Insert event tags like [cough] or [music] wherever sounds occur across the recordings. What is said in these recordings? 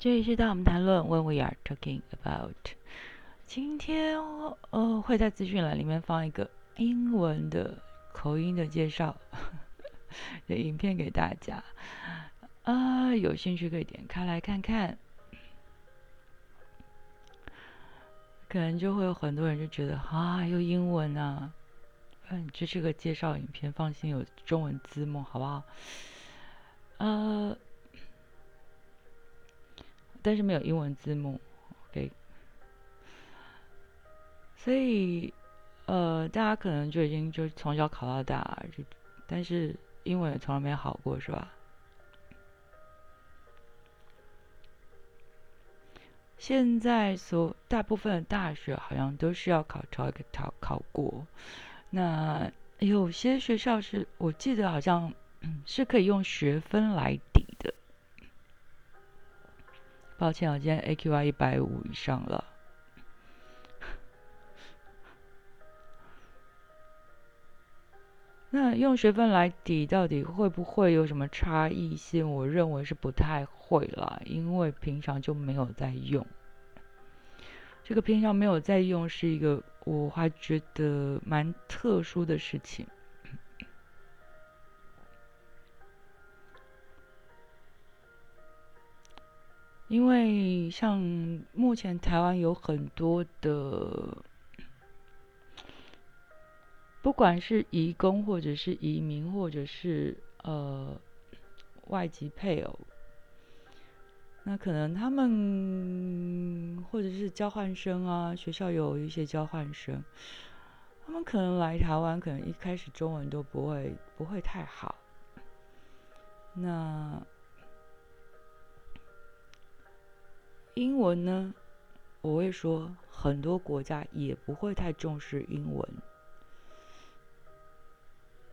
这里是当我们谈论 When we are talking about。今天呃会在资讯栏里面放一个英文的口音的介绍 [laughs] 的影片给大家，啊，有兴趣可以点开来看看。可能就会有很多人就觉得啊，又英文啊，嗯，这是个介绍影片，放心有中文字幕，好不好？呃。但是没有英文字幕，OK，所以呃，大家可能就已经就从小考到大，就但是英文也从来没好过，是吧？现在所大部分的大学好像都是要考 TOEIC 考考过，那有些学校是我记得好像 [clears throat] 是可以用学分来抵的。抱歉，我今天 AQI 一百五以上了。[laughs] 那用学分来抵，到底会不会有什么差异性？我认为是不太会啦，因为平常就没有在用。这个平常没有在用，是一个我还觉得蛮特殊的事情。因为像目前台湾有很多的，不管是移工或者是移民，或者是呃外籍配偶，那可能他们或者是交换生啊，学校有一些交换生，他们可能来台湾，可能一开始中文都不会不会太好，那。英文呢，我会说很多国家也不会太重视英文，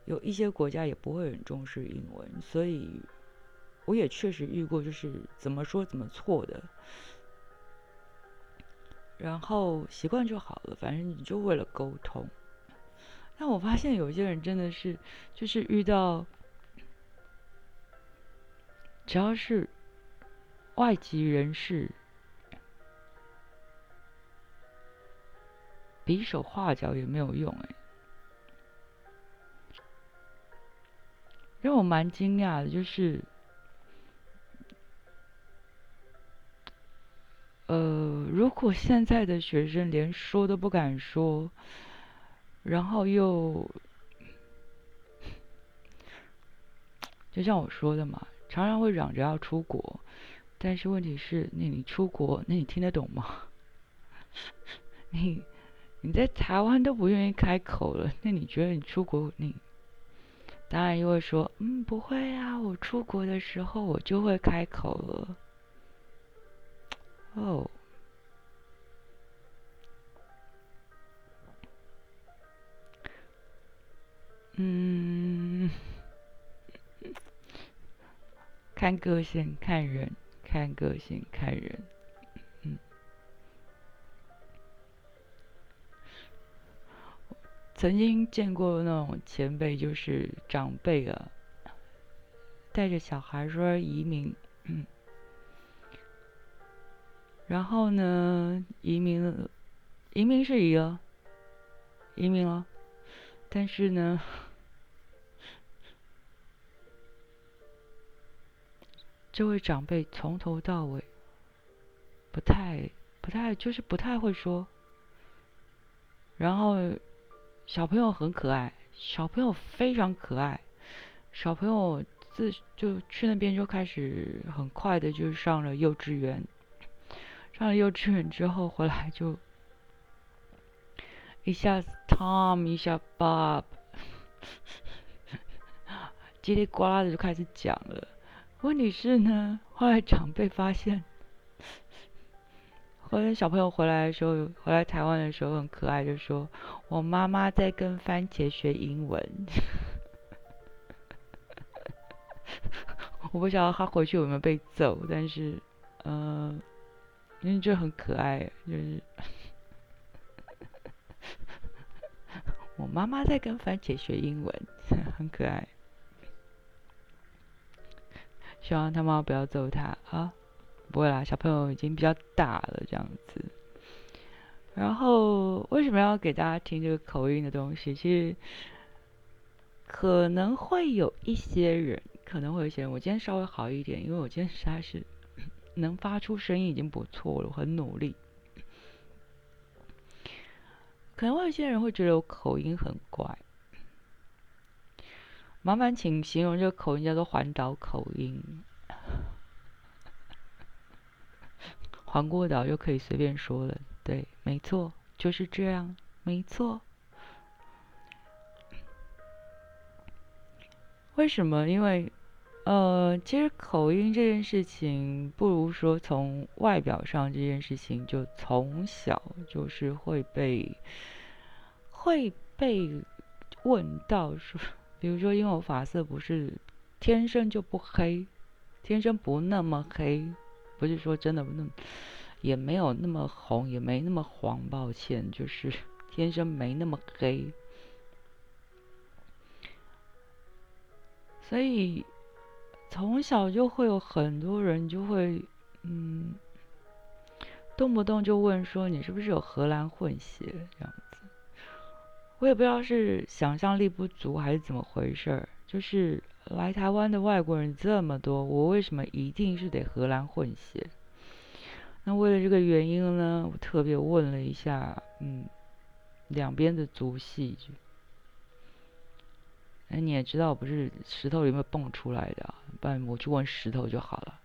有一些国家也不会很重视英文，所以我也确实遇过，就是怎么说怎么错的，然后习惯就好了，反正你就为了沟通。但我发现有些人真的是，就是遇到只要是外籍人士。比手画脚也没有用哎，让我蛮惊讶的，就是，呃，如果现在的学生连说都不敢说，然后又，就像我说的嘛，常常会嚷着要出国，但是问题是，那你出国，那你听得懂吗？[laughs] 你？你在台湾都不愿意开口了，那你觉得你出国，你当然又会说，嗯，不会啊，我出国的时候我就会开口了。哦，嗯，[laughs] 看个性，看人，看个性，看人。曾经见过那种前辈，就是长辈啊，带着小孩说移民，嗯，然后呢，移民，移民是一个移民了，但是呢，这位长辈从头到尾不太、不太，就是不太会说，然后。小朋友很可爱，小朋友非常可爱，小朋友自就去那边就开始很快的就上了幼稚园，上了幼稚园之后回来就一下 Tom 一下 Bob，[laughs] 叽里呱啦的就开始讲了。问题是呢，后来长辈发现。后来小朋友回来的时候，回来台湾的时候很可爱，就说：“我妈妈在跟番茄学英文。[laughs] ”我不晓得他回去有没有被揍，但是，嗯，因为就很可爱，就是 [laughs] 我妈妈在跟番茄学英文，很可爱。希望他妈妈不要揍他啊。不会啦，小朋友已经比较大了这样子。然后为什么要给大家听这个口音的东西？其实可能会有一些人，可能会有一些人，我今天稍微好一点，因为我今天实在是能发出声音已经不错了，我很努力。可能会有些人会觉得我口音很怪，麻烦请形容这个口音叫做环岛口音。环过岛就可以随便说了。对，没错，就是这样，没错。为什么？因为，呃，其实口音这件事情，不如说从外表上这件事情，就从小就是会被会被问到说，[laughs] 比如说，因为我发色不是天生就不黑，天生不那么黑，不是说真的那。也没有那么红，也没那么黄，抱歉，就是 [laughs] 天生没那么黑，所以从小就会有很多人就会，嗯，动不动就问说你是不是有荷兰混血这样子，我也不知道是想象力不足还是怎么回事儿，就是来台湾的外国人这么多，我为什么一定是得荷兰混血？那为了这个原因呢，我特别问了一下，嗯，两边的族系。哎，你也知道，不是石头里面蹦出来的，不然我去问石头就好了。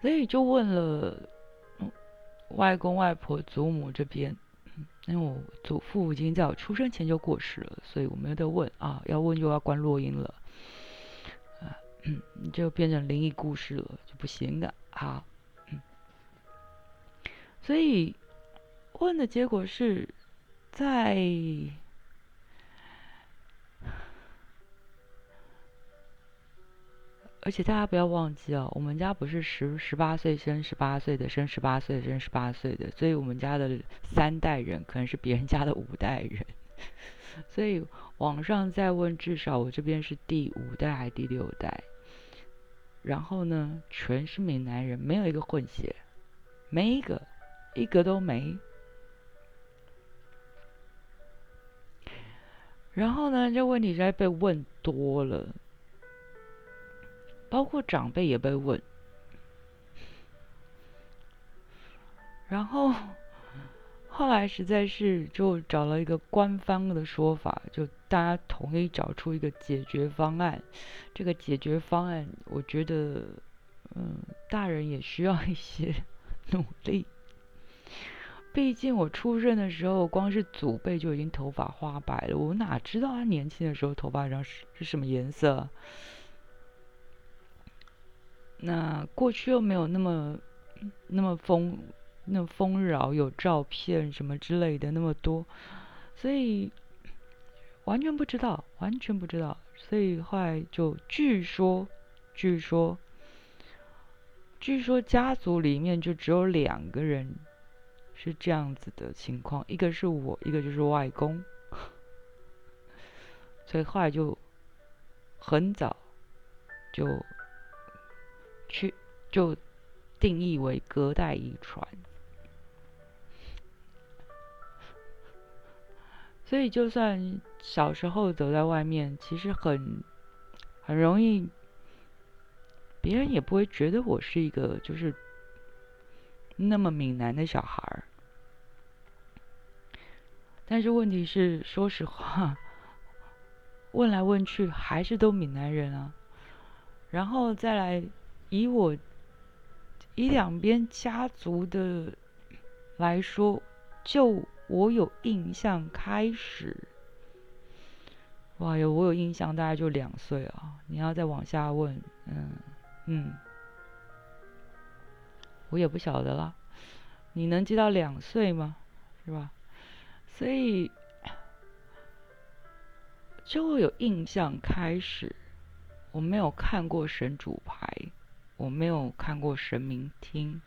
所以就问了外公外婆、祖母这边，因为我祖父已经在我出生前就过世了，所以我没得问啊，要问就要关录音了，啊，就变成灵异故事了，就不行的。好，嗯，所以问的结果是在，而且大家不要忘记哦，我们家不是十十八岁生十八岁的，生十八岁生十八岁的，所以我们家的三代人可能是别人家的五代人，[laughs] 所以网上在问，至少我这边是第五代还是第六代？然后呢，全是闽南人，没有一个混血，没一个，一个都没。然后呢，这问题实在被问多了，包括长辈也被问。然后后来实在是就找了一个官方的说法，就。大家统一找出一个解决方案。这个解决方案，我觉得，嗯，大人也需要一些努力。毕竟我出生的时候，光是祖辈就已经头发花白了，我哪知道他年轻的时候头发上是是什么颜色？那过去又没有那么那么丰那丰饶，有照片什么之类的那么多，所以。完全不知道，完全不知道，所以后来就据说，据说，据说家族里面就只有两个人是这样子的情况，一个是我，一个就是外公，所以后来就很早就去就定义为隔代遗传。所以，就算小时候走在外面，其实很很容易，别人也不会觉得我是一个就是那么闽南的小孩儿。但是问题是，说实话，问来问去还是都闽南人啊。然后再来以我以两边家族的来说，就。我有印象，开始，哇哟，我有印象，大概就两岁啊。你要再往下问，嗯嗯，我也不晓得了。你能记到两岁吗？是吧？所以，就会有印象开始。我没有看过神主牌，我没有看过神明厅。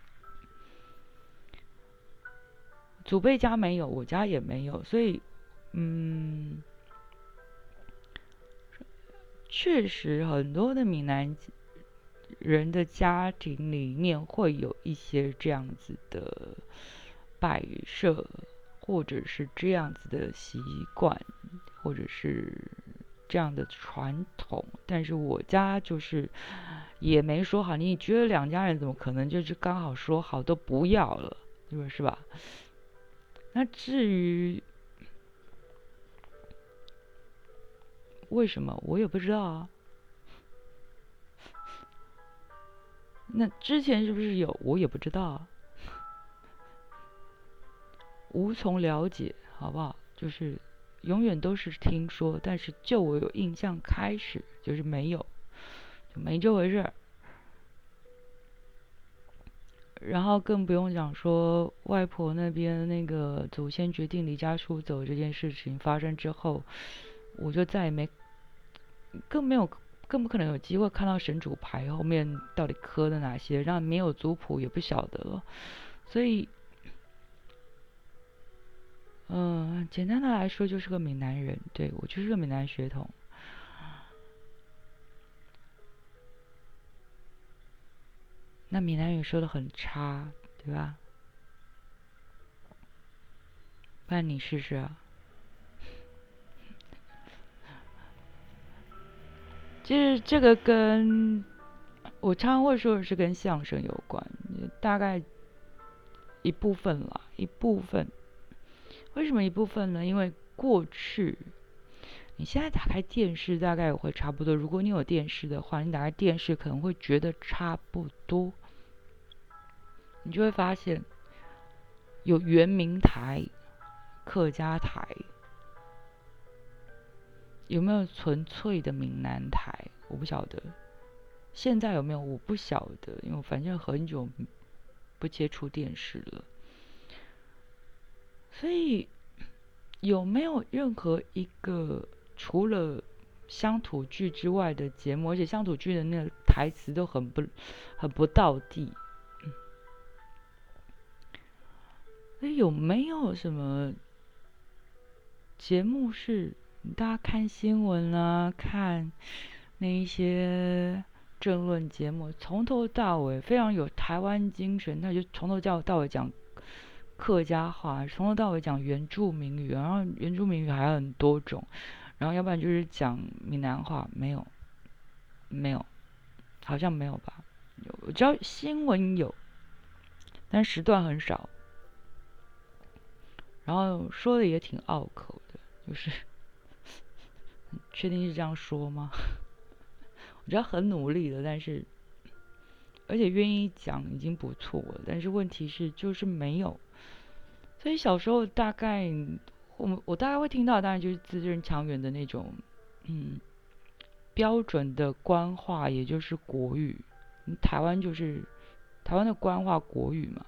祖辈家没有，我家也没有，所以，嗯，确实很多的闽南人的家庭里面会有一些这样子的摆设，或者是这样子的习惯，或者是这样的传统。但是我家就是也没说好。你觉得两家人怎么可能就是刚好说好都不要了，你说是吧？那至于为什么，我也不知道啊。那之前是不是有？我也不知道，无从了解，好不好？就是永远都是听说，但是就我有印象开始就是没有，就没这回事儿。然后更不用讲说外婆那边那个祖先决定离家出走这件事情发生之后，我就再也没，更没有。更不可能有机会看到神主牌后面到底刻的哪些，让没有族谱也不晓得了。所以，嗯，简单的来说就是个闽南人，对我就是个闽南血统。那闽南语说的很差，对吧？不然你试试啊。其实这个跟我常常会说的是跟相声有关，大概一部分啦，一部分。为什么一部分呢？因为过去，你现在打开电视大概也会差不多。如果你有电视的话，你打开电视可能会觉得差不多，你就会发现有原民台、客家台。有没有纯粹的闽南台？我不晓得。现在有没有？我不晓得，因为反正很久不接触电视了。所以有没有任何一个除了乡土剧之外的节目？而且乡土剧的那个台词都很不很不到地。那有没有什么节目是？大家看新闻啊，看那一些政论节目，从头到尾非常有台湾精神。那就从头到到尾讲客家话，从头到尾讲原住民语，然后原住民语还有很多种，然后要不然就是讲闽南话，没有，没有，好像没有吧？有，我知道新闻有，但时段很少，然后说的也挺拗口的，就是。[laughs] 确定是这样说吗？[laughs] 我觉得很努力的，但是而且愿意讲已经不错了。但是问题是就是没有。所以小时候大概我们我大概会听到，当然就是字正腔圆的那种，嗯，标准的官话，也就是国语。台湾就是台湾的官话国语嘛。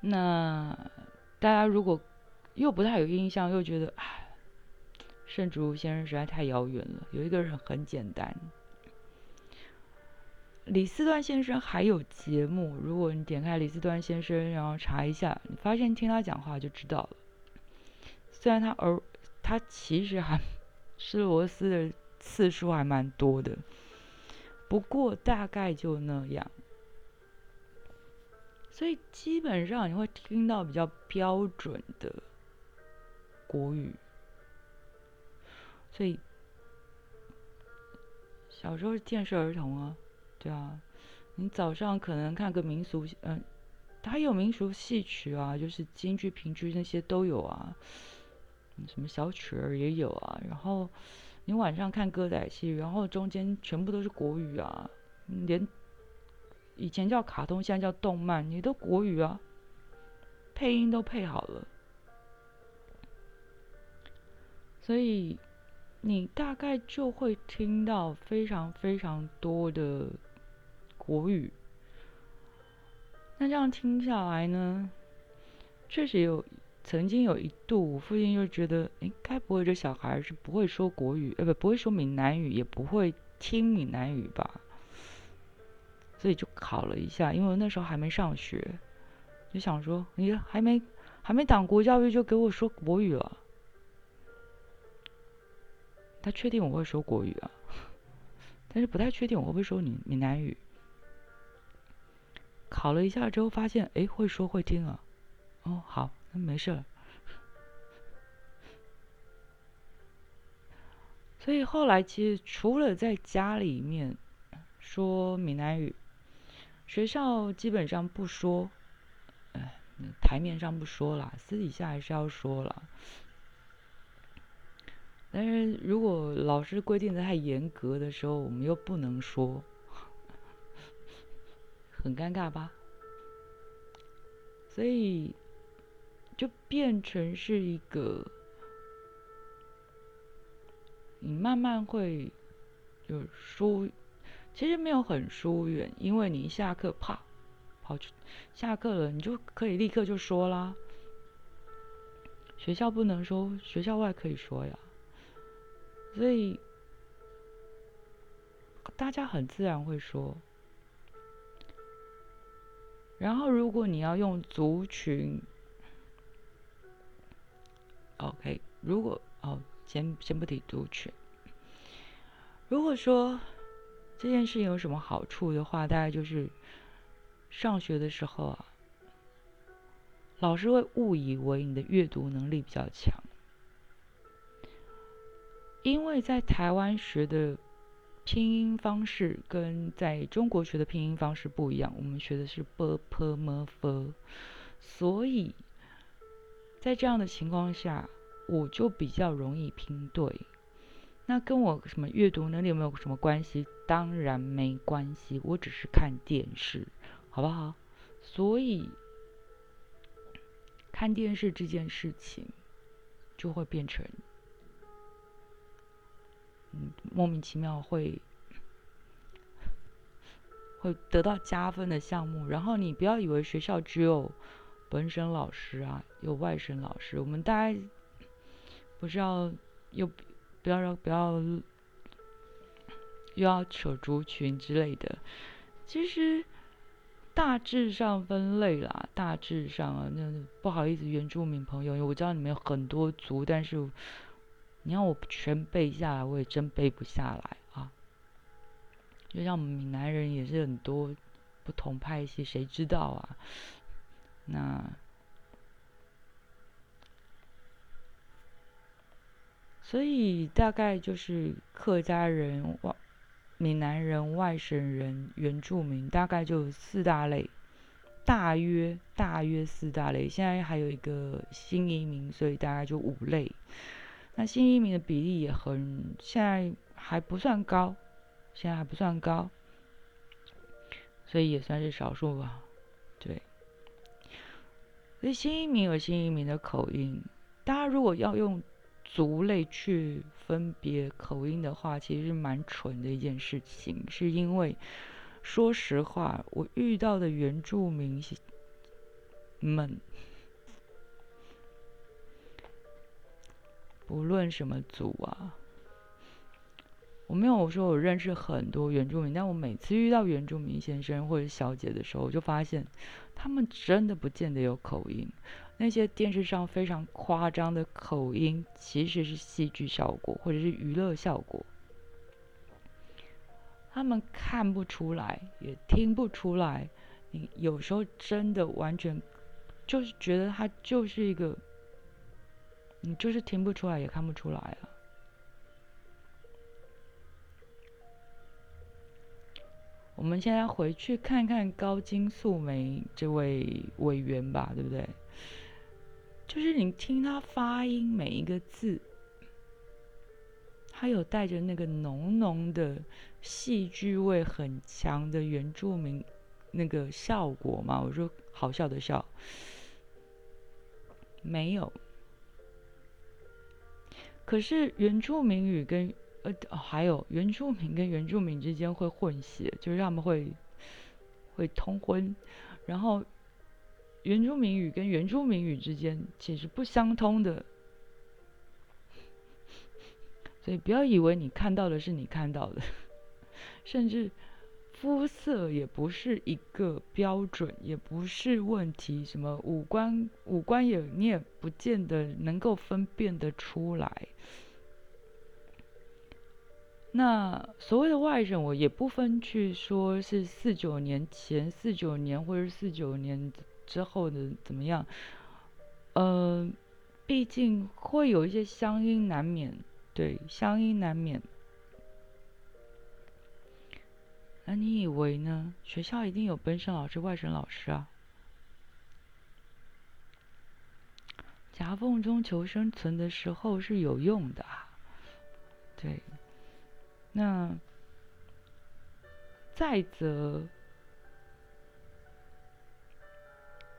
那大家如果。又不太有印象，又觉得唉，圣主先生实在太遥远了。有一个人很简单，李四端先生还有节目。如果你点开李四端先生，然后查一下，你发现听他讲话就知道了。虽然他而他其实还吃螺丝的次数还蛮多的，不过大概就那样。所以基本上你会听到比较标准的。国语，所以小时候是建设儿童啊，对啊，你早上可能看个民俗，嗯，还有民俗戏曲啊，就是京剧、评剧那些都有啊，什么小曲儿也有啊。然后你晚上看歌仔戏，然后中间全部都是国语啊，连以前叫卡通，现在叫动漫，你都国语啊，配音都配好了。所以你大概就会听到非常非常多的国语。那这样听下来呢，确实有曾经有一度，我父亲就觉得，哎，该不会这小孩是不会说国语，呃，不，不会说闽南语，也不会听闽南语吧？所以就考了一下，因为那时候还没上学，就想说，你还没还没党国教育就给我说国语了。他确定我会说国语啊？[laughs] 但是不太确定我会不会说闽闽南语。考了一下之后发现，哎，会说会听啊。哦，好，那没事。所以后来其实除了在家里面说闽南语，学校基本上不说，哎，台面上不说啦，私底下还是要说了。但是如果老师规定的太严格的时候，我们又不能说，很尴尬吧？所以就变成是一个。你慢慢会就疏，其实没有很疏远，因为你一下课啪跑去下课了，你就可以立刻就说啦。学校不能说，学校外可以说呀。所以大家很自然会说。然后如果你要用族群，OK，如果哦。先先不提族群。如果说这件事情有什么好处的话，大概就是上学的时候啊，老师会误以为你的阅读能力比较强，因为在台湾学的拼音方式跟在中国学的拼音方式不一样，我们学的是 b p m f，所以在这样的情况下。我就比较容易拼对，那跟我什么阅读能力有没有什么关系？当然没关系，我只是看电视，好不好？所以看电视这件事情就会变成，莫名其妙会 [laughs] 会得到加分的项目。然后你不要以为学校只有本省老师啊，有外省老师，我们大家。不是要又不要让不要又要扯族群之类的，其实大致上分类啦，大致上啊，那不好意思，原住民朋友，因为我知道你们有很多族，但是你要我全背下来，我也真背不下来啊。就像我们闽南人也是很多不同派系，谁知道啊？那。所以大概就是客家人、外闽南人、外省人、原住民，大概就四大类，大约大约四大类。现在还有一个新移民，所以大概就五类。那新移民的比例也很，现在还不算高，现在还不算高，所以也算是少数吧。对，所以新移民有新移民的口音，大家如果要用。族类去分别口音的话，其实是蛮蠢的一件事情。是因为，说实话，我遇到的原住民们，不论什么族啊，我没有说我认识很多原住民，但我每次遇到原住民先生或者小姐的时候，我就发现他们真的不见得有口音。那些电视上非常夸张的口音，其实是戏剧效果或者是娱乐效果。他们看不出来，也听不出来。你有时候真的完全就是觉得他就是一个，你就是听不出来，也看不出来啊。我们现在回去看看高金素梅这位委员吧，对不对？就是你听他发音每一个字，他有带着那个浓浓的戏剧味很强的原住民那个效果吗？我说好笑的笑，没有。可是原住民语跟呃还有原住民跟原住民之间会混血，就是他们会会通婚，然后。原住民语跟原住民语之间其实不相通的，所以不要以为你看到的是你看到的，[laughs] 甚至肤色也不是一个标准，也不是问题。什么五官五官也你也不见得能够分辨得出来。那所谓的外人，我也不分去说是四九年前、四九年或者四九年之后的怎么样，呃，毕竟会有一些乡音难免，对，乡音难免。那你以为呢？学校一定有本省老师、外省老师啊？夹缝中求生存的时候是有用的，对。那再则，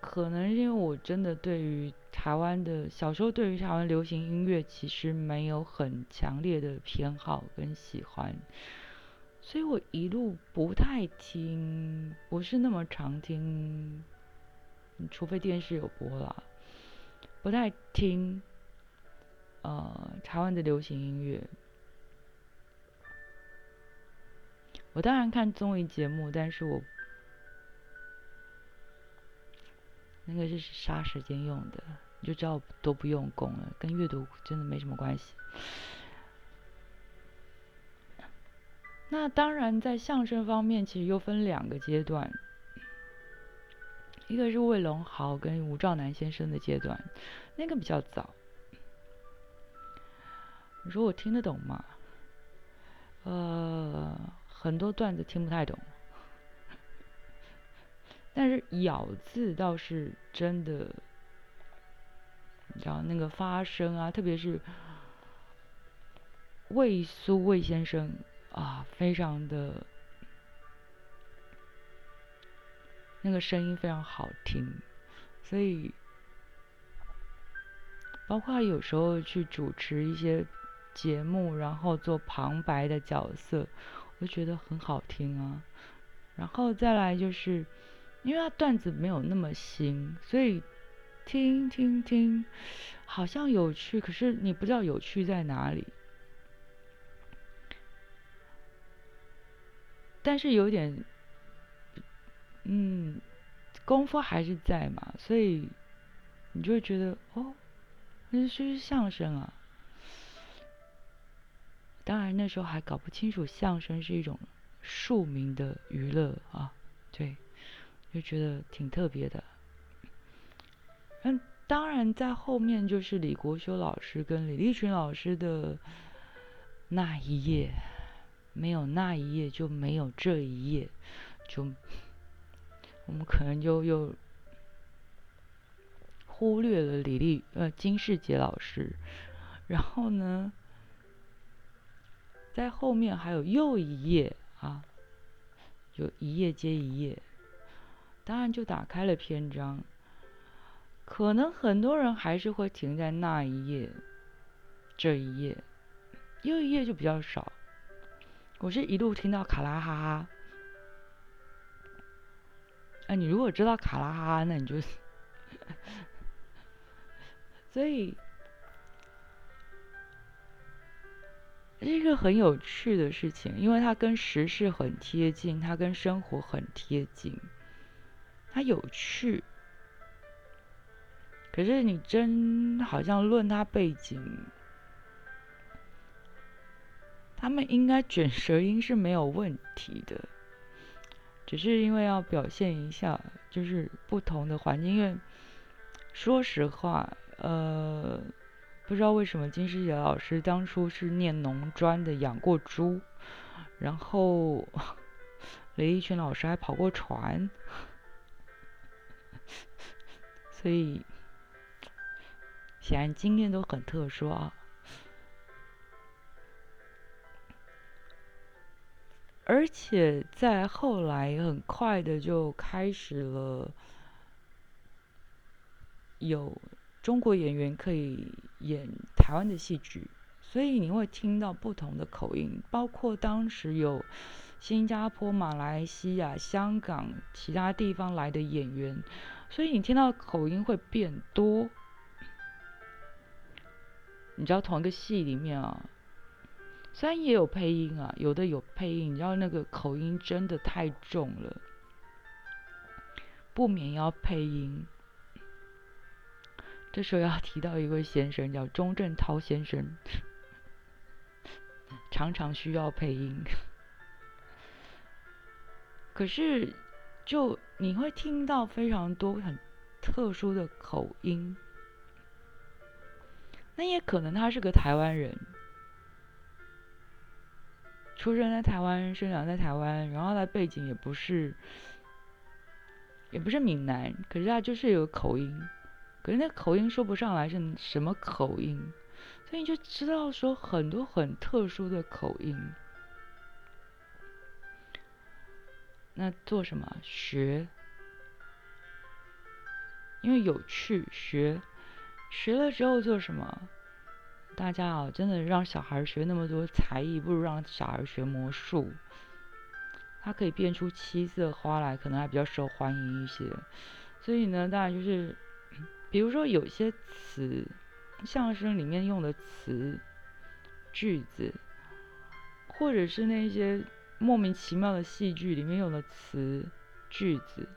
可能因为我真的对于台湾的小时候对于台湾流行音乐其实没有很强烈的偏好跟喜欢，所以我一路不太听，不是那么常听，除非电视有播了。不太听，呃，台湾的流行音乐。我当然看综艺节目，但是我那个是杀时间用的，你就知道都不用功了，跟阅读真的没什么关系。那当然，在相声方面，其实又分两个阶段。一个是魏龙豪跟吴兆南先生的阶段，那个比较早。你说我听得懂吗？呃，很多段子听不太懂，但是咬字倒是真的，你知道那个发声啊，特别是魏苏魏先生啊，非常的。那个声音非常好听，所以包括有时候去主持一些节目，然后做旁白的角色，我就觉得很好听啊。然后再来就是，因为他段子没有那么新，所以听听听，好像有趣，可是你不知道有趣在哪里。但是有点。嗯，功夫还是在嘛，所以你就会觉得哦，那是相声啊。当然那时候还搞不清楚相声是一种庶民的娱乐啊，对，就觉得挺特别的。嗯，当然在后面就是李国修老师跟李立群老师的那一页，没有那一页就没有这一页，就。我们可能就又忽略了李丽呃金世杰老师，然后呢，在后面还有又一页啊，就一页接一页，当然就打开了篇章。可能很多人还是会停在那一页，这一页，又一页就比较少。我是一路听到卡拉哈哈。哎，你如果知道卡拉哈哈，那你就，所以是一个很有趣的事情，因为它跟时事很贴近，它跟生活很贴近，它有趣。可是你真好像论它背景，他们应该卷舌音是没有问题的。只是因为要表现一下，就是不同的环境。因为说实话，呃，不知道为什么金世杰老师当初是念农专的，养过猪，然后 [laughs] 雷一群老师还跑过船，[laughs] 所以显然经验都很特殊啊。而且在后来很快的就开始了，有中国演员可以演台湾的戏剧，所以你会听到不同的口音，包括当时有新加坡、马来西亚、香港其他地方来的演员，所以你听到口音会变多。你知道同一个戏里面啊。虽然也有配音啊，有的有配音，你知道那个口音真的太重了，不免要配音。这时候要提到一位先生，叫钟镇涛先生。常常需要配音。可是，就你会听到非常多很特殊的口音，那也可能他是个台湾人，出生在台湾，生长在台湾，然后他背景也不是，也不是闽南，可是他就是有口音，可是那口音说不上来是什么口音，所以你就知道说很多很特殊的口音。那做什么学？因为有趣，学学了之后做什么？大家啊，真的让小孩学那么多才艺，不如让小孩学魔术。他可以变出七色花来，可能还比较受欢迎一些。所以呢，当然就是，比如说有些词，相声里面用的词、句子，或者是那些。莫名其妙的戏剧里面用的词句子，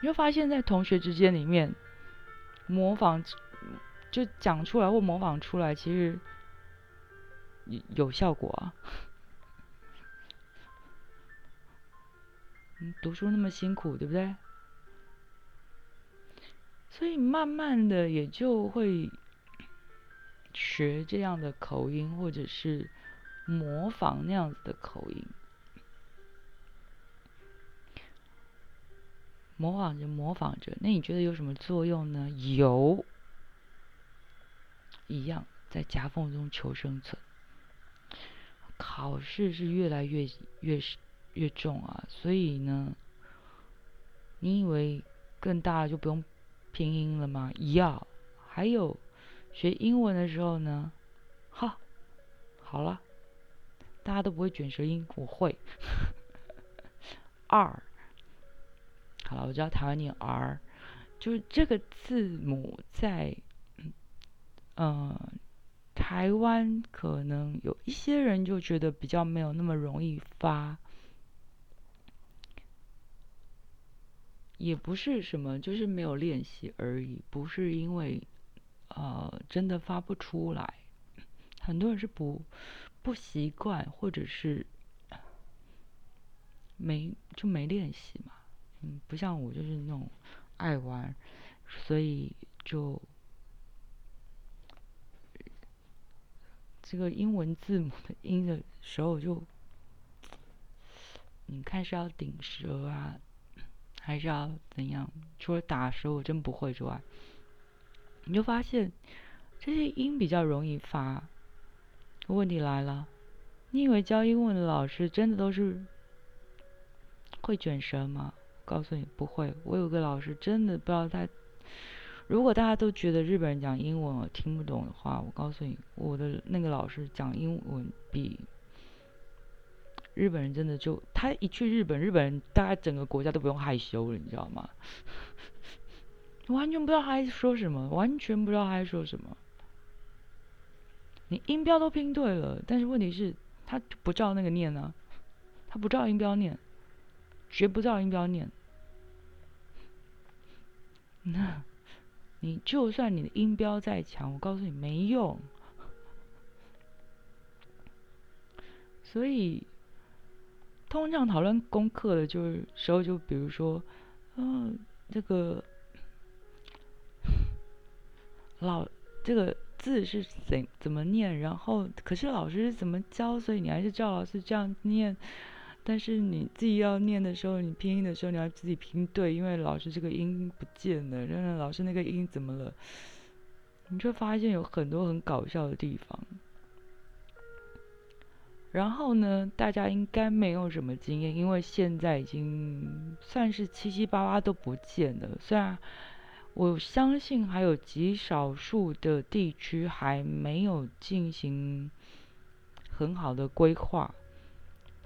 你会发现在同学之间里面模仿就讲出来或模仿出来，其实有效果啊。嗯，读书那么辛苦，对不对？所以慢慢的也就会学这样的口音，或者是。模仿那样子的口音，模仿着模仿着，那你觉得有什么作用呢？有，一样在夹缝中求生存。考试是越来越越越重啊，所以呢，你以为更大就不用拼音了吗？要，还有学英文的时候呢，哈，好了。大家都不会卷舌音，我会。[laughs] R，好了，我知道台湾念 R，就是这个字母在，嗯，台湾可能有一些人就觉得比较没有那么容易发，也不是什么，就是没有练习而已，不是因为呃真的发不出来，很多人是不。不习惯，或者是没就没练习嘛，嗯，不像我就是那种爱玩，所以就这个英文字母的音的时候就，你看是要顶舌啊，还是要怎样？除了打舌我真不会之外，你就发现这些音比较容易发。问题来了，你以为教英文的老师真的都是会卷舌吗？告诉你不会。我有个老师真的不知道他，如果大家都觉得日本人讲英文我听不懂的话，我告诉你，我的那个老师讲英文比日本人真的就他一去日本，日本人大概整个国家都不用害羞了，你知道吗？[laughs] 完全不知道他在说什么，完全不知道他在说什么。你音标都拼对了，但是问题是，他不照那个念呢，他不照音标念，绝不照音标念。那，[laughs] 你就算你的音标再强，我告诉你没用。[laughs] 所以，通常讨论功课的，就是时候就比如说，嗯，这个老这个。字是怎怎么念？然后可是老师是怎么教？所以你还是照老师这样念。但是你自己要念的时候，你拼音的时候你要自己拼对，因为老师这个音不见了，然后老师那个音怎么了？你就发现有很多很搞笑的地方。然后呢，大家应该没有什么经验，因为现在已经算是七七八八都不见了。虽然。我相信还有极少数的地区还没有进行很好的规划。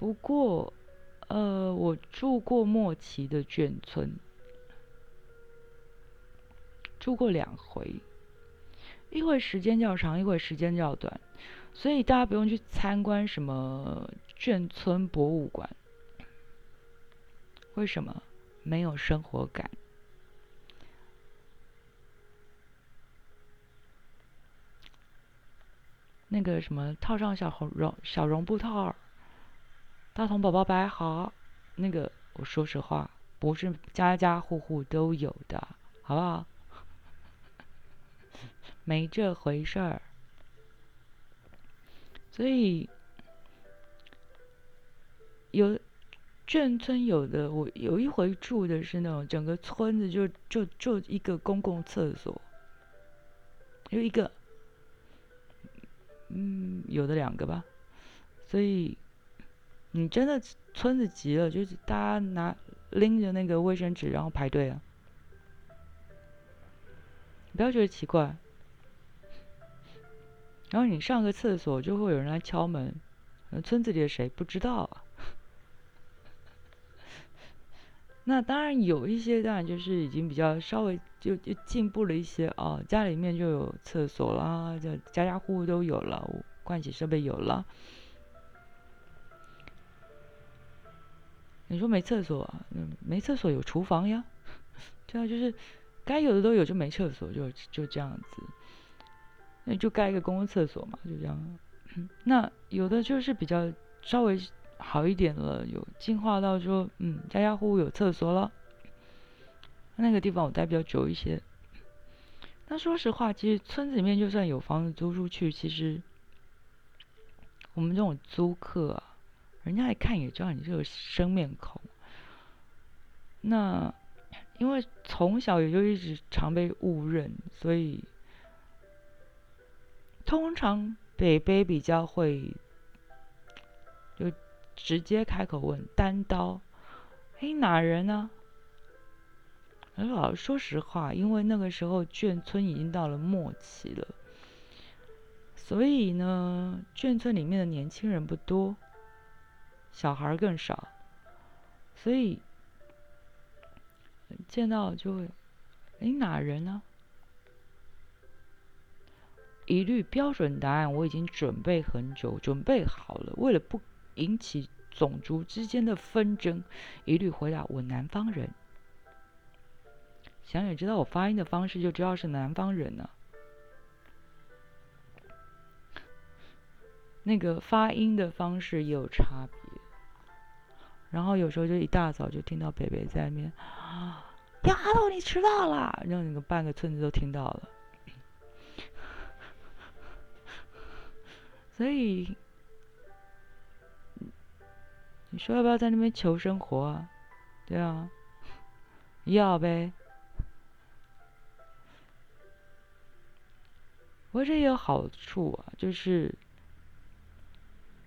不过，呃，我住过莫奇的眷村，住过两回，一会时间较长，一会时间较短，所以大家不用去参观什么眷村博物馆。为什么？没有生活感。那个什么套上小红绒小绒布套儿，大童宝宝摆好，那个我说实话，不是家家户户都有的，好不好？[laughs] 没这回事儿。所以有眷村有的，我有一回住的是那种整个村子就就就一个公共厕所，有一个，嗯，有的两个吧。所以你真的村子急了，就是大家拿拎着那个卫生纸然后排队啊，不要觉得奇怪。然后你上个厕所就会有人来敲门，村子里的谁不知道啊？[laughs] 那当然有一些当然就是已经比较稍微就就进步了一些哦，家里面就有厕所啦，就家家户户都有了，盥洗设备有了。你说没厕所，嗯，没厕所有厨房呀，[laughs] 对啊，就是该有的都有，就没厕所就就这样子。那就盖一个公共厕所嘛，就这样。那有的就是比较稍微好一点了，有进化到说，嗯，家家户户有厕所了。那个地方我待比较久一些。那说实话，其实村子里面就算有房子租出去，其实我们这种租客啊，人家一看也知道你这个生面孔。那因为从小也就一直常被误认，所以。通常北北比较会，就直接开口问单刀，哎哪人呢？老说实话，因为那个时候眷村已经到了末期了，所以呢，眷村里面的年轻人不多，小孩更少，所以见到就会，哎哪人呢？一律标准答案我已经准备很久，准备好了。为了不引起种族之间的纷争，一律回答我南方人。想也知道我发音的方式，就知道是南方人了。那个发音的方式也有差别。然后有时候就一大早就听到北北在那边啊，丫头你迟到了，让那个半个村子都听到了。所以，你说要不要在那边求生活啊？对啊，要呗。不过这也有好处啊，就是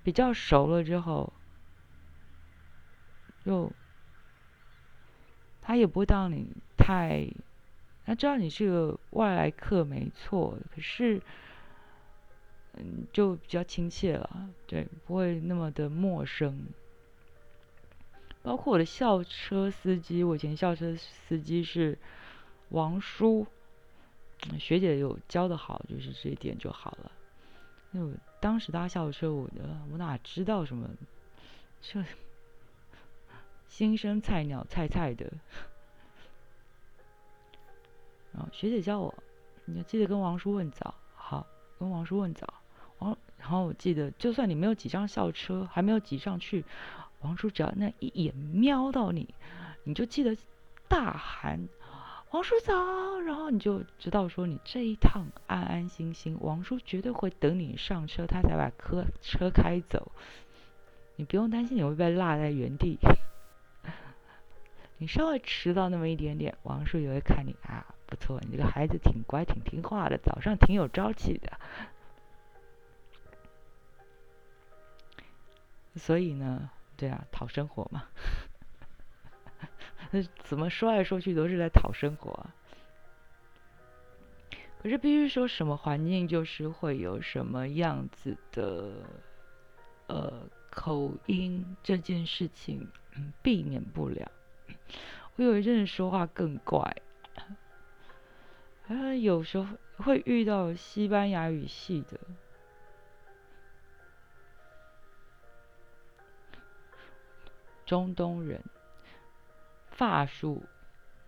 比较熟了之后，就他也不会当你太，他知道你是个外来客，没错，可是。嗯，就比较亲切了，对，不会那么的陌生。包括我的校车司机，我以前校车司机是王叔，学姐有教的好，就是这一点就好了。那我当时搭校车，我的我哪知道什么，就新生菜鸟菜菜的。然 [laughs] 后学姐叫我，你要记得跟王叔问早，好，跟王叔问早。王，然后我记得，就算你没有挤上校车，还没有挤上去，王叔只要那一眼瞄到你，你就记得大喊“王叔早”，然后你就知道说你这一趟安安心心，王叔绝对会等你上车，他才把车车开走，你不用担心你会被落在原地。你稍微迟到那么一点点，王叔也会看你啊，不错，你这个孩子挺乖，挺听话的，早上挺有朝气的。所以呢，对啊，讨生活嘛，[laughs] 怎么说来说去都是在讨生活。啊。可是必须说什么环境，就是会有什么样子的，呃，口音这件事情避免不了。我有一阵子说话更怪，啊，有时候会遇到西班牙语系的。中东人，法术，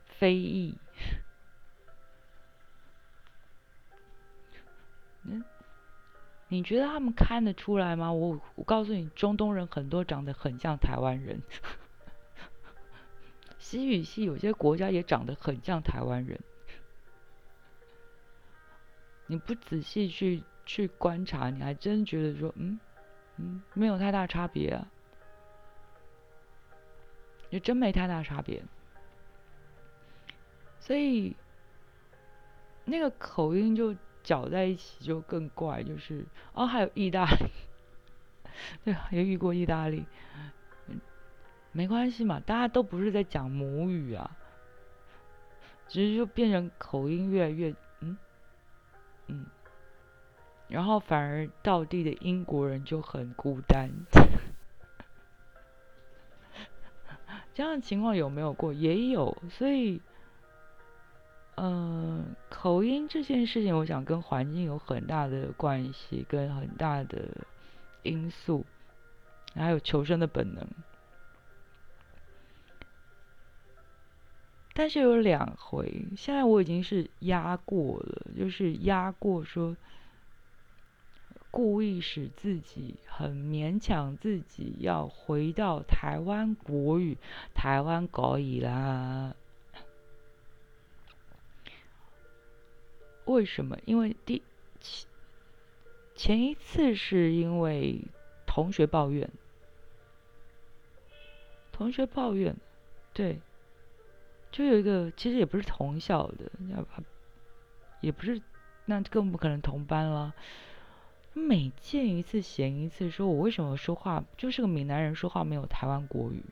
非裔，嗯，你觉得他们看得出来吗？我我告诉你，中东人很多长得很像台湾人，西语系有些国家也长得很像台湾人。你不仔细去去观察，你还真觉得说，嗯嗯，没有太大差别啊，也真没太大差别。所以那个口音就。搅在一起就更怪，就是哦，还有意大利，[laughs] 对，也遇过意大利，没关系嘛，大家都不是在讲母语啊，只是就变成口音越来越嗯嗯，然后反而到地的英国人就很孤单，这样的情况有没有过？也有，所以。嗯，口音这件事情，我想跟环境有很大的关系，跟很大的因素，还有求生的本能。但是有两回，现在我已经是压过了，就是压过说，故意使自己很勉强自己要回到台湾国语、台湾国语啦。为什么？因为第前前一次是因为同学抱怨，同学抱怨，对，就有一个其实也不是同校的，也不是，那更不可能同班了。每见一次嫌一次，说我为什么说话就是个闽南人，说话没有台湾国语，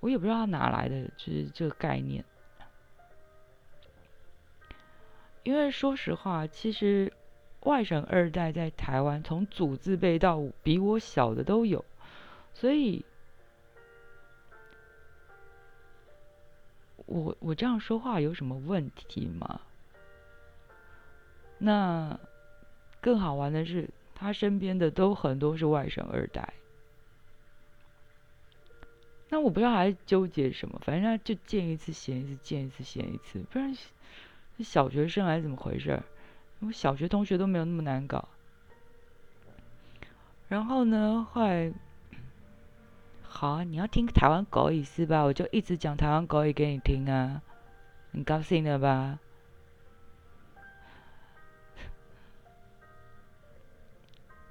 我也不知道他哪来的，就是这个概念。因为说实话，其实外省二代在台湾，从祖字辈到比我小的都有，所以，我我这样说话有什么问题吗？那更好玩的是，他身边的都很多是外省二代，那我不知道还纠结什么，反正他就见一次嫌一次，见一次嫌一次，不然。小学生还是怎么回事？我小学同学都没有那么难搞。然后呢，后来，好啊，你要听台湾狗语是吧？我就一直讲台湾狗语给你听啊，你高兴了吧？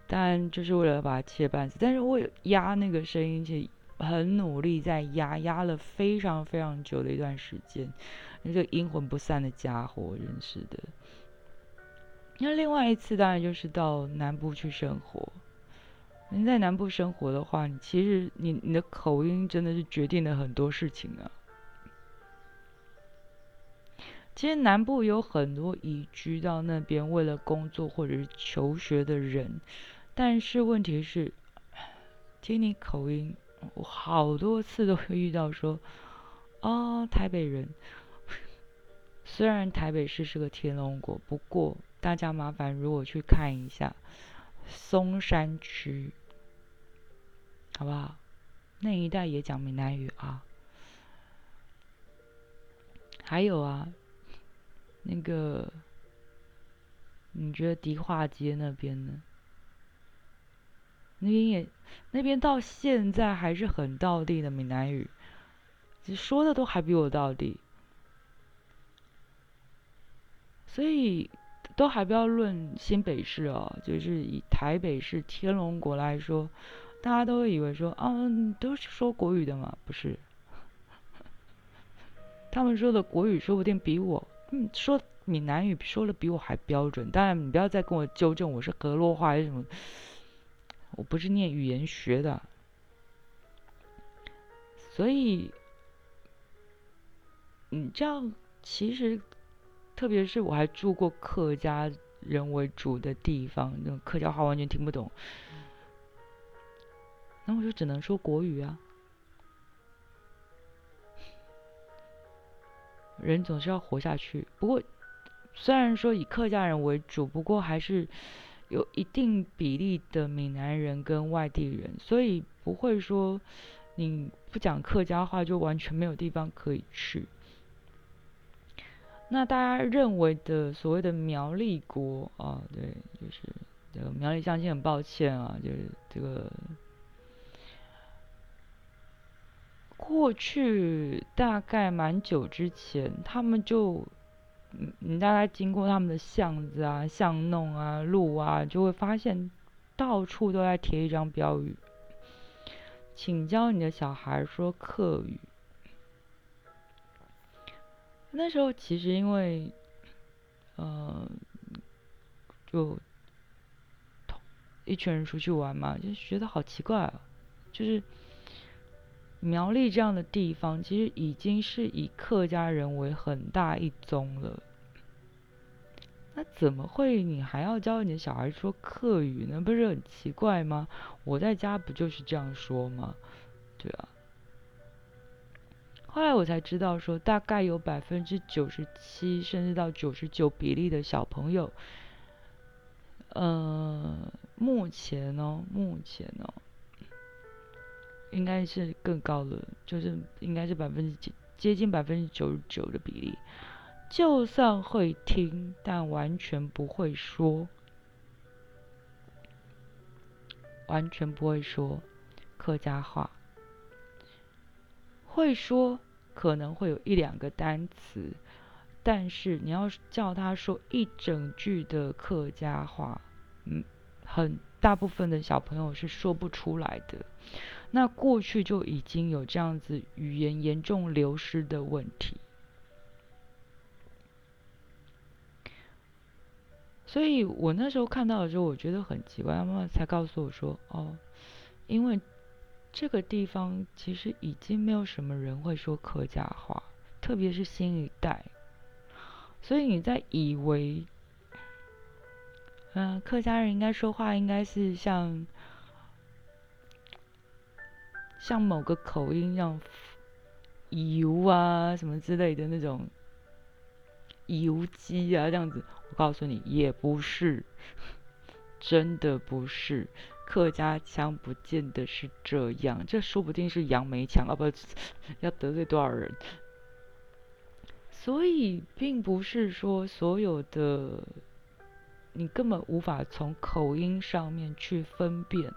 当然就是为了把它切半死，但是我压那个声音，其实很努力在压，压了非常非常久的一段时间。那个阴魂不散的家伙认识的。那另外一次当然就是到南部去生活。你在南部生活的话，你其实你你的口音真的是决定了很多事情啊。其实南部有很多移居到那边为了工作或者是求学的人，但是问题是，听你口音，我好多次都会遇到说，哦，台北人。虽然台北市是个天龙国，不过大家麻烦如果去看一下松山区，好不好？那一带也讲闽南语啊。还有啊，那个你觉得迪化街那边呢？那边也那边到现在还是很道地的闽南语，说的都还比我道地。所以都还不要论新北市哦，就是以台北市天龙国来说，大家都会以为说，嗯，都是说国语的嘛，不是？他们说的国语说不定比我，嗯，说闽南语说的比我还标准。当然，你不要再跟我纠正我是河洛话还是什么，我不是念语言学的。所以，你这样其实。特别是我还住过客家人为主的地方，那种客家话完全听不懂，那我就只能说国语啊。人总是要活下去。不过，虽然说以客家人为主，不过还是有一定比例的闽南人跟外地人，所以不会说你不讲客家话就完全没有地方可以去。那大家认为的所谓的苗栗国啊，对，就是这个苗栗乡亲很抱歉啊，就是这个过去大概蛮久之前，他们就，嗯，你大概经过他们的巷子啊、巷弄啊、路啊，就会发现到处都在贴一张标语，请教你的小孩说客语。那时候其实因为，呃，就一群人出去玩嘛，就觉得好奇怪啊。就是苗栗这样的地方，其实已经是以客家人为很大一宗了。那怎么会你还要教你的小孩说客语呢？不是很奇怪吗？我在家不就是这样说吗？对啊。后来我才知道，说大概有百分之九十七甚至到九十九比例的小朋友，呃，目前哦，目前哦，应该是更高的，就是应该是百分之接接近百分之九十九的比例，就算会听，但完全不会说，完全不会说客家话。会说可能会有一两个单词，但是你要叫他说一整句的客家话，嗯，很大部分的小朋友是说不出来的。那过去就已经有这样子语言严重流失的问题，所以我那时候看到的时候，我觉得很奇怪，妈妈才告诉我说，哦，因为。这个地方其实已经没有什么人会说客家话，特别是新一代。所以你在以为，嗯，客家人应该说话应该是像像某个口音，像油啊什么之类的那种油鸡啊这样子。我告诉你，也不是，真的不是。客家腔不见得是这样，这说不定是杨梅腔啊！不，要得罪多少人？所以，并不是说所有的你根本无法从口音上面去分辨。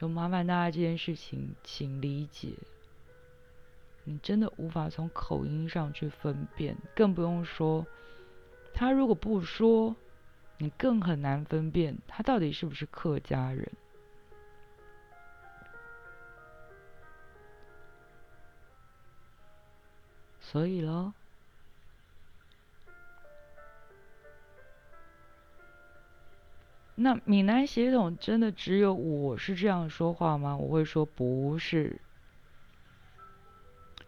就麻烦大家这件事情，请理解。你真的无法从口音上去分辨，更不用说他如果不说。你更很难分辨他到底是不是客家人，所以喽，那闽南血统真的只有我是这样说话吗？我会说不是，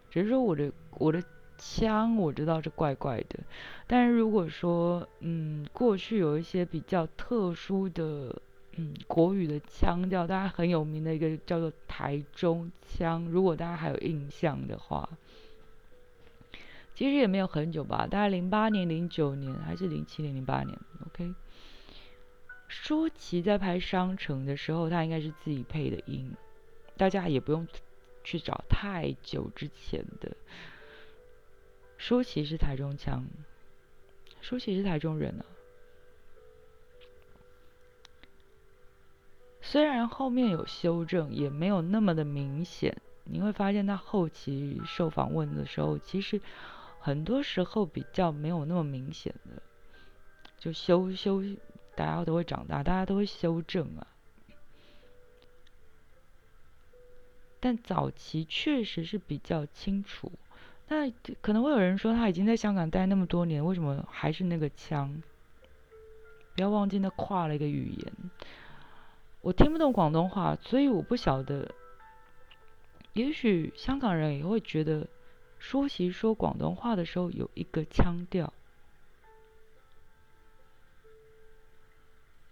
只是说我的我的。腔我知道是怪怪的，但是如果说，嗯，过去有一些比较特殊的，嗯，国语的腔调，大家很有名的一个叫做台中腔，如果大家还有印象的话，其实也没有很久吧，大概零八年、零九年还是零七年、零八年，OK。舒淇在拍《商城》的时候，他应该是自己配的音，大家也不用去找太久之前的。舒淇是台中腔，舒淇是台中人啊。虽然后面有修正，也没有那么的明显。你会发现他后期受访问的时候，其实很多时候比较没有那么明显的，就修修，大家都会长大，大家都会修正啊。但早期确实是比较清楚。那可能会有人说，他已经在香港待那么多年，为什么还是那个腔？不要忘记，那跨了一个语言。我听不懂广东话，所以我不晓得。也许香港人也会觉得，舒淇说广东话的时候有一个腔调。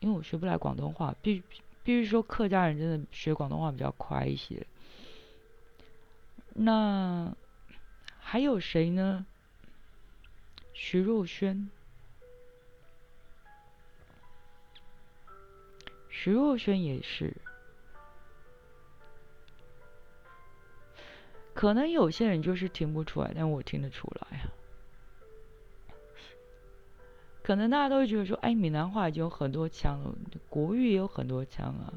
因为我学不来广东话，必必须说客家人真的学广东话比较快一些。那。还有谁呢？徐若瑄，徐若瑄也是。可能有些人就是听不出来，但我听得出来啊。可能大家都会觉得说，哎，闽南话已经有很多腔了，国语也有很多腔啊。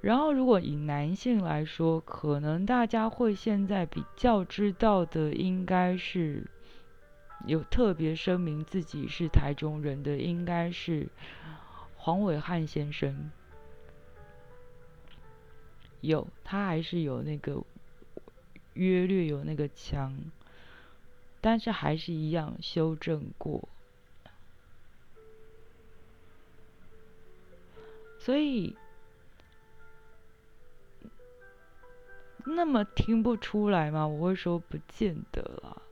然后，如果以男性来说，可能大家会现在比较知道的，应该是有特别声明自己是台中人的，应该是黄伟汉先生。有，他还是有那个约略有那个腔，但是还是一样修正过。所以，那么听不出来吗？我会说不见得啦。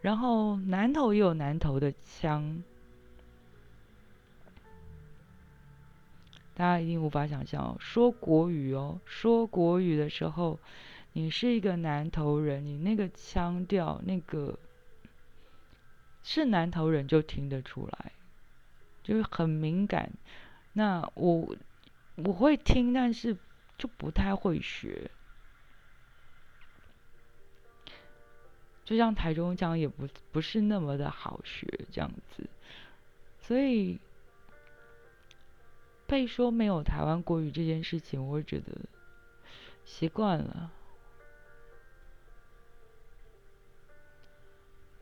然后南头也有南头的腔，大家一定无法想象哦。说国语哦，说国语的时候，你是一个南头人，你那个腔调，那个是南头人就听得出来，就是很敏感。那我我会听，但是就不太会学。就像台中腔也不不是那么的好学这样子，所以被说没有台湾国语这件事情，我会觉得习惯了，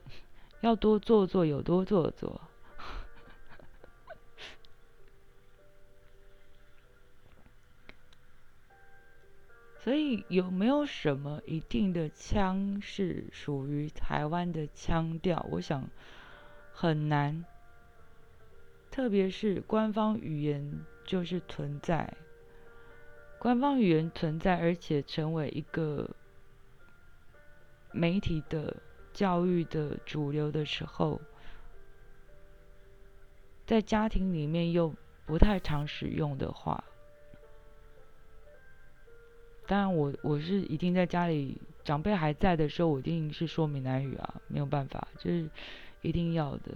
[laughs] 要多做做，有多做做。所以有没有什么一定的腔是属于台湾的腔调？我想很难，特别是官方语言就是存在，官方语言存在，而且成为一个媒体的教育的主流的时候，在家庭里面又不太常使用的话。当然，我我是一定在家里长辈还在的时候，我一定是说闽南语啊，没有办法，就是一定要的。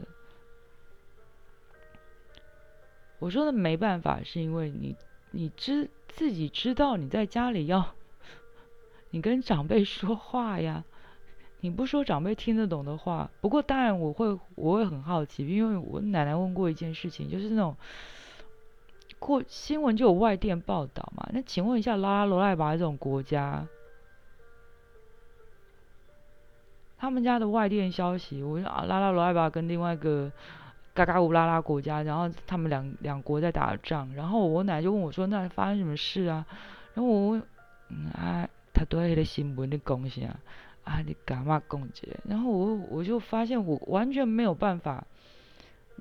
我说的没办法，是因为你你知自己知道你在家里要你跟长辈说话呀，你不说长辈听得懂的话。不过当然我会我会很好奇，因为我奶奶问过一件事情，就是那种。过新闻就有外电报道嘛？那请问一下，拉拉罗赖巴这种国家，他们家的外电消息，我啊，拉拉罗赖巴跟另外一个嘎嘎乌拉拉国家，然后他们两两国在打仗，然后我奶奶就问我说：“那发生什么事啊？”然后我问：“啊，他都在那个新闻的贡献啊，啊，你干嘛讲这？”然后我我就发现我完全没有办法。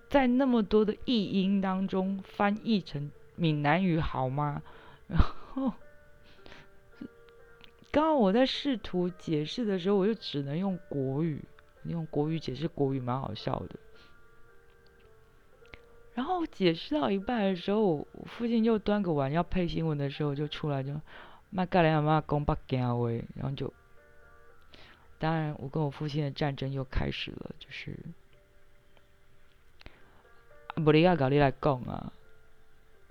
在那么多的译音当中翻译成闽南语好吗？然后，刚刚我在试图解释的时候，我就只能用国语，用国语解释国语，蛮好笑的。然后解释到一半的时候，我父亲又端个碗要配新闻的时候，就出来就骂盖雷阿妈公巴干威，然后就，当然我跟我父亲的战争又开始了，就是。不利亚搞你来讲啊！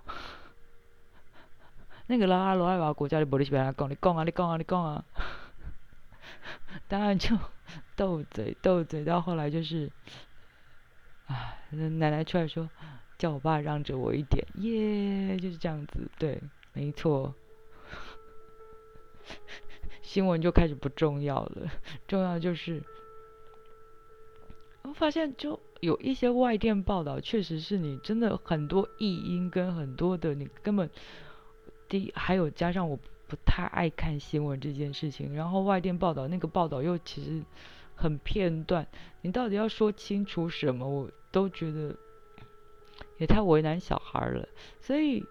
[laughs] 那个拉拉罗爱瓦国家的不利是别人讲，你讲啊，你讲啊，你讲啊！[laughs] 当然就斗嘴斗嘴，到后来就是，唉，奶奶出来说，叫我爸让着我一点，耶，就是这样子，对，没错。[laughs] 新闻就开始不重要了，重要就是，我发现就。有一些外电报道，确实是你真的很多译音跟很多的你根本第还有加上我不太爱看新闻这件事情，然后外电报道那个报道又其实很片段，你到底要说清楚什么，我都觉得也太为难小孩了。所以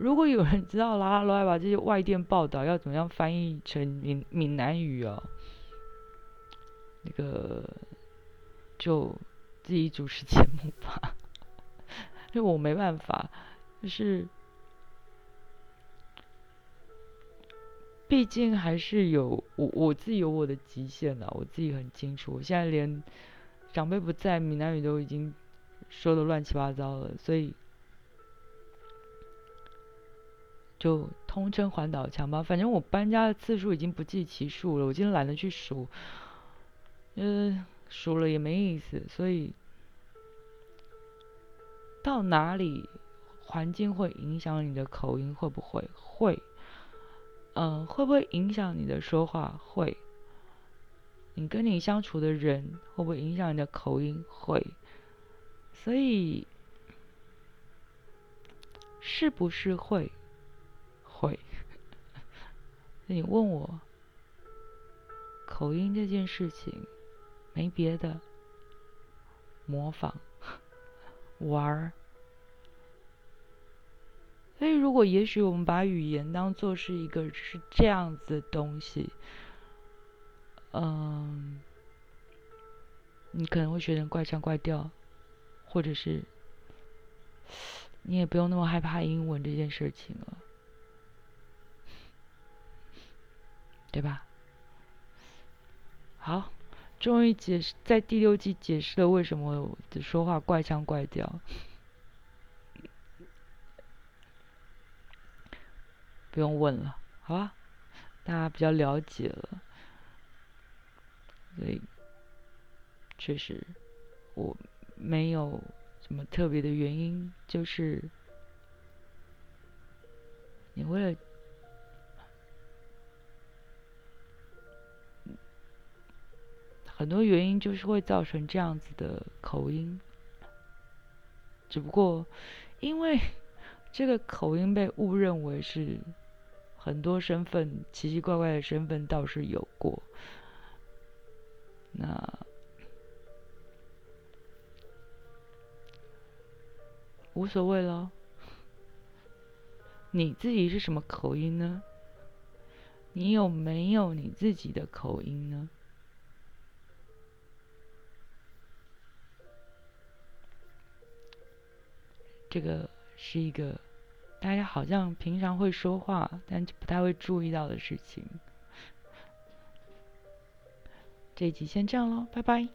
如果有人知道啦啦啦把这些外电报道要怎么样翻译成闽闽南语啊，那个就。自己主持节目吧，[laughs] 因为我没办法，就是毕竟还是有我我自己有我的极限的，我自己很清楚。我现在连长辈不在，闽南语都已经说的乱七八糟了，所以就通称环岛墙吧。反正我搬家的次数已经不计其数了，我今天懒得去数，嗯，数了也没意思。所以到哪里，环境会影响你的口音，会不会？会。嗯，会不会影响你的说话？会。你跟你相处的人会不会影响你的口音？会。所以。是不是会？会。[laughs] 你问我口音这件事情，没别的，模仿玩儿。所以，如果也许我们把语言当做是一个是这样子的东西，嗯，你可能会学成怪腔怪调，或者是。你也不用那么害怕英文这件事情了，对吧？好，终于解释在第六季解释了为什么我的说话怪腔怪调，不用问了，好吧？大家比较了解了，所以确实我没有。什么特别的原因？就是你为了很多原因，就是会造成这样子的口音。只不过因为这个口音被误认为是很多身份奇奇怪怪的身份倒是有过，那。无所谓了。你自己是什么口音呢？你有没有你自己的口音呢？这个是一个大家好像平常会说话，但就不太会注意到的事情。这一集先这样喽，拜拜。